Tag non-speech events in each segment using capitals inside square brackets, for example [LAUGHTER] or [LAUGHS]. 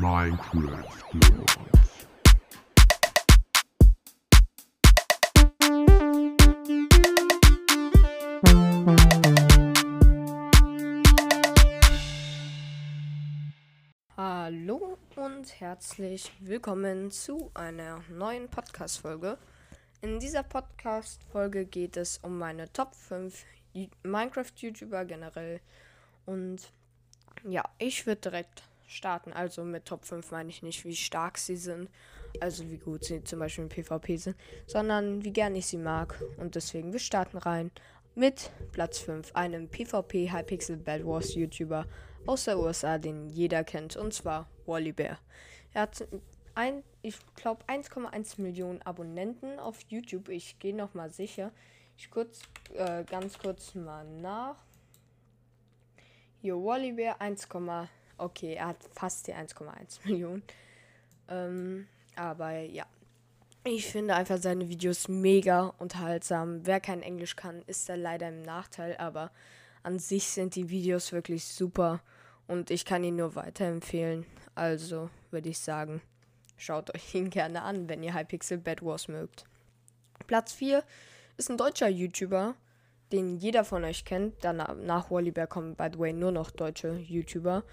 Minecraft Girls. Hallo und herzlich willkommen zu einer neuen Podcast-Folge. In dieser Podcast-Folge geht es um meine Top 5 Minecraft-YouTuber generell. Und ja, ich würde direkt starten. Also mit Top 5 meine ich nicht, wie stark sie sind, also wie gut sie zum Beispiel im PvP sind, sondern wie gern ich sie mag. Und deswegen, wir starten rein mit Platz 5, einem PvP Hypixel Bad Wars YouTuber aus der USA, den jeder kennt, und zwar Wally Bear. Er hat ein, ich glaube 1,1 Millionen Abonnenten auf YouTube. Ich gehe noch mal sicher. Ich kurz, äh, ganz kurz mal nach. Hier Wally Bear 1, okay, er hat fast die 1,1 [LAUGHS] Millionen. Ähm, aber ja. Ich finde einfach seine Videos mega unterhaltsam. Wer kein Englisch kann, ist da leider im Nachteil, aber an sich sind die Videos wirklich super und ich kann ihn nur weiterempfehlen. Also würde ich sagen, schaut euch ihn [LAUGHS] gerne an, wenn ihr Hypixel Bad Wars mögt. Platz 4 ist ein deutscher YouTuber, den jeder von euch kennt. Danach nach Wally kommen, by the way, nur noch deutsche YouTuber.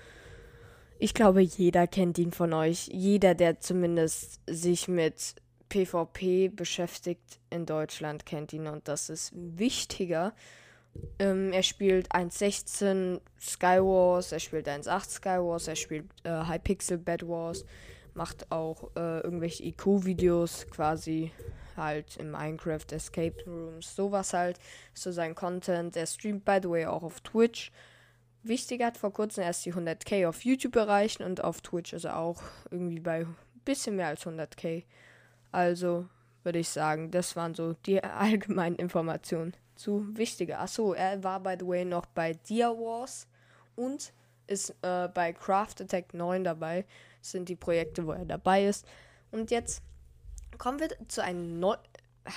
Ich glaube, jeder kennt ihn von euch. Jeder, der zumindest sich mit PvP beschäftigt in Deutschland, kennt ihn und das ist wichtiger. Ähm, er spielt 1.16 Skywars, er spielt 1.8 Skywars, er spielt äh, Hypixel Bad Wars, macht auch äh, irgendwelche IQ-Videos quasi halt im Minecraft Escape Rooms, sowas halt, so sein Content. Er streamt, by the way, auch auf Twitch. Wichtig hat vor kurzem erst die 100k auf YouTube erreicht und auf Twitch ist er auch irgendwie bei ein bisschen mehr als 100k. Also würde ich sagen, das waren so die [LAUGHS] allgemeinen Informationen zu wichtiger. Achso, er war by the way noch bei Dia Wars und ist äh, bei Craft Attack 9 dabei. Das sind die Projekte, wo er dabei ist. Und jetzt kommen wir zu einem Neu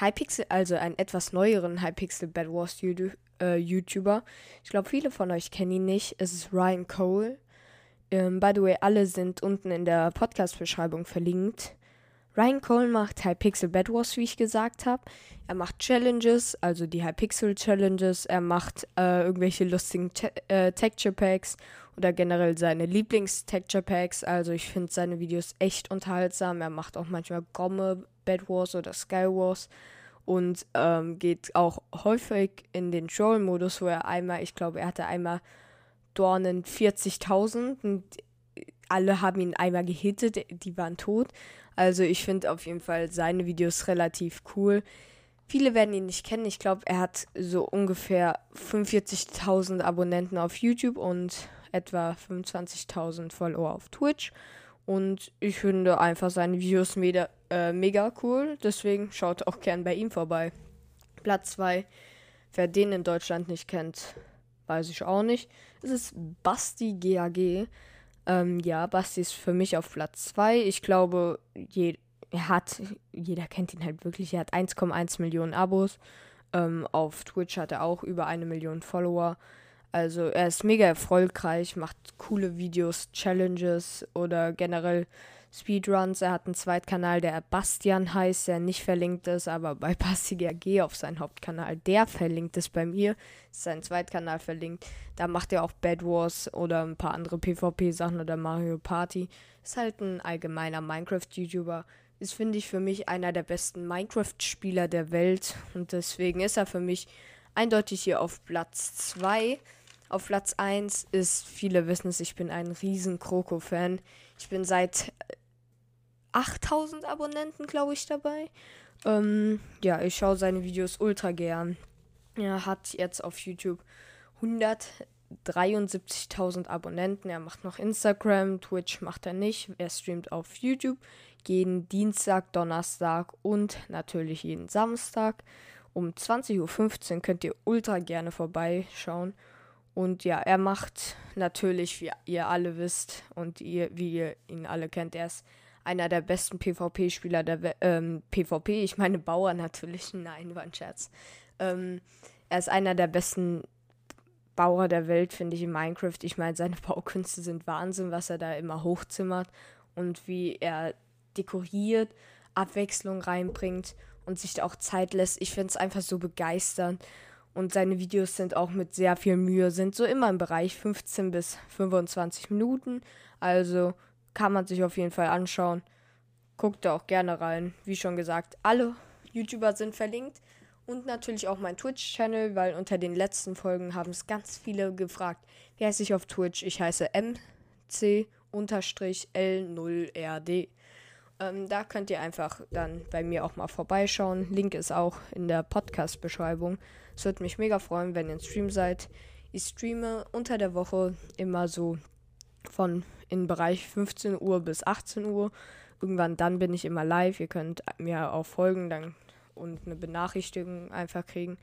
Hypixel, also einen etwas neueren Hypixel Bad Wars äh, YouTuber. Ich glaube, viele von euch kennen ihn nicht. Es ist Ryan Cole. Ähm, by the way, alle sind unten in der Podcast-Beschreibung verlinkt. Ryan Cole macht Hypixel Bad Wars, wie ich gesagt habe. Er macht Challenges, also die Hypixel Challenges. Er macht äh, irgendwelche lustigen Te äh, Texture Packs oder generell seine Lieblings-Texture Packs. Also ich finde seine Videos echt unterhaltsam. Er macht auch manchmal Gomme, Bad Wars oder Sky Wars und ähm, geht auch häufig in den Troll-Modus, wo er einmal, ich glaube, er hatte einmal Dornen 40.000 und alle haben ihn einmal gehittet, die waren tot. Also ich finde auf jeden Fall seine Videos relativ cool. Viele werden ihn nicht kennen. Ich glaube, er hat so ungefähr 45.000 Abonnenten auf YouTube und etwa 25.000 Follower auf Twitch. Und ich finde einfach seine Videos mega, äh, mega cool. Deswegen schaut auch gern bei ihm vorbei. Platz 2. Wer den in Deutschland nicht kennt, weiß ich auch nicht. Es ist Basti GAG. Ähm, ja, Basti ist für mich auf Platz 2. Ich glaube, je, er hat, jeder kennt ihn halt wirklich, er hat 1,1 Millionen Abos. Ähm, auf Twitch hat er auch über eine Million Follower. Also er ist mega erfolgreich, macht coole Videos, Challenges oder generell Speedruns. Er hat einen Zweitkanal, der Bastian heißt, der nicht verlinkt ist, aber bei [LAUGHS] Bastiger G auf seinen Hauptkanal, der verlinkt ist bei mir, ist sein Zweitkanal verlinkt. Da macht er auch Bad Wars oder ein paar andere PvP-Sachen oder Mario Party. Ist halt ein allgemeiner Minecraft-YouTuber. Ist, finde ich, für mich einer der besten Minecraft-Spieler der Welt und deswegen ist er für mich eindeutig hier auf Platz 2. Auf Platz 1 ist, viele wissen es, ich bin ein riesen Kroko-Fan. Ich bin seit 8000 Abonnenten, glaube ich, dabei. Ähm, ja, ich schaue seine Videos ultra gern. Er hat jetzt auf YouTube 173.000 Abonnenten. Er macht noch Instagram, Twitch macht er nicht. Er streamt auf YouTube jeden Dienstag, Donnerstag und natürlich jeden Samstag. Um 20.15 Uhr könnt ihr ultra gerne vorbeischauen. Und ja, er macht natürlich, wie ihr alle wisst und ihr, wie ihr ihn alle kennt, er ist einer der besten PvP-Spieler der. Ähm, PvP, ich meine Bauer natürlich. [LAUGHS] Nein, war ein Scherz. Ähm, er ist einer der besten Bauer der Welt, finde ich, in Minecraft. Ich meine, seine [LAUGHS] Baukünste sind Wahnsinn, was er da immer hochzimmert. und wie er dekoriert, Abwechslung reinbringt und sich da auch Zeit lässt. Ich finde es einfach so begeisternd. Und seine Videos sind auch mit sehr viel Mühe, sind so immer im Bereich 15 bis 25 Minuten. Also kann man sich auf jeden Fall anschauen. Guckt da auch gerne rein. Wie schon gesagt, alle YouTuber sind verlinkt. Und natürlich auch mein Twitch-Channel, weil unter den letzten Folgen haben es ganz viele gefragt, wie heiße ich auf Twitch? Ich heiße MC-L0RD. Ähm, da könnt ihr einfach dann bei mir auch mal vorbeischauen. Link ist auch in der Podcast-Beschreibung. Es würde mich mega freuen, wenn ihr im Stream seid. Ich streame unter der Woche immer so von im Bereich 15 Uhr bis 18 Uhr. Irgendwann dann bin ich immer live. Ihr könnt mir auch folgen, dann und eine Benachrichtigung einfach kriegen.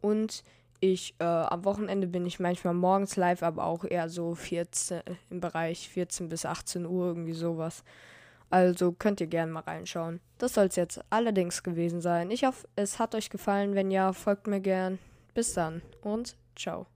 Und ich, äh, am Wochenende bin ich manchmal morgens live, aber auch eher so 14, im Bereich 14 bis 18 Uhr, irgendwie sowas. Also könnt ihr gerne mal reinschauen. Das soll es jetzt allerdings gewesen sein. Ich hoffe, es hat euch gefallen. Wenn ja, folgt mir gern. Bis dann und ciao.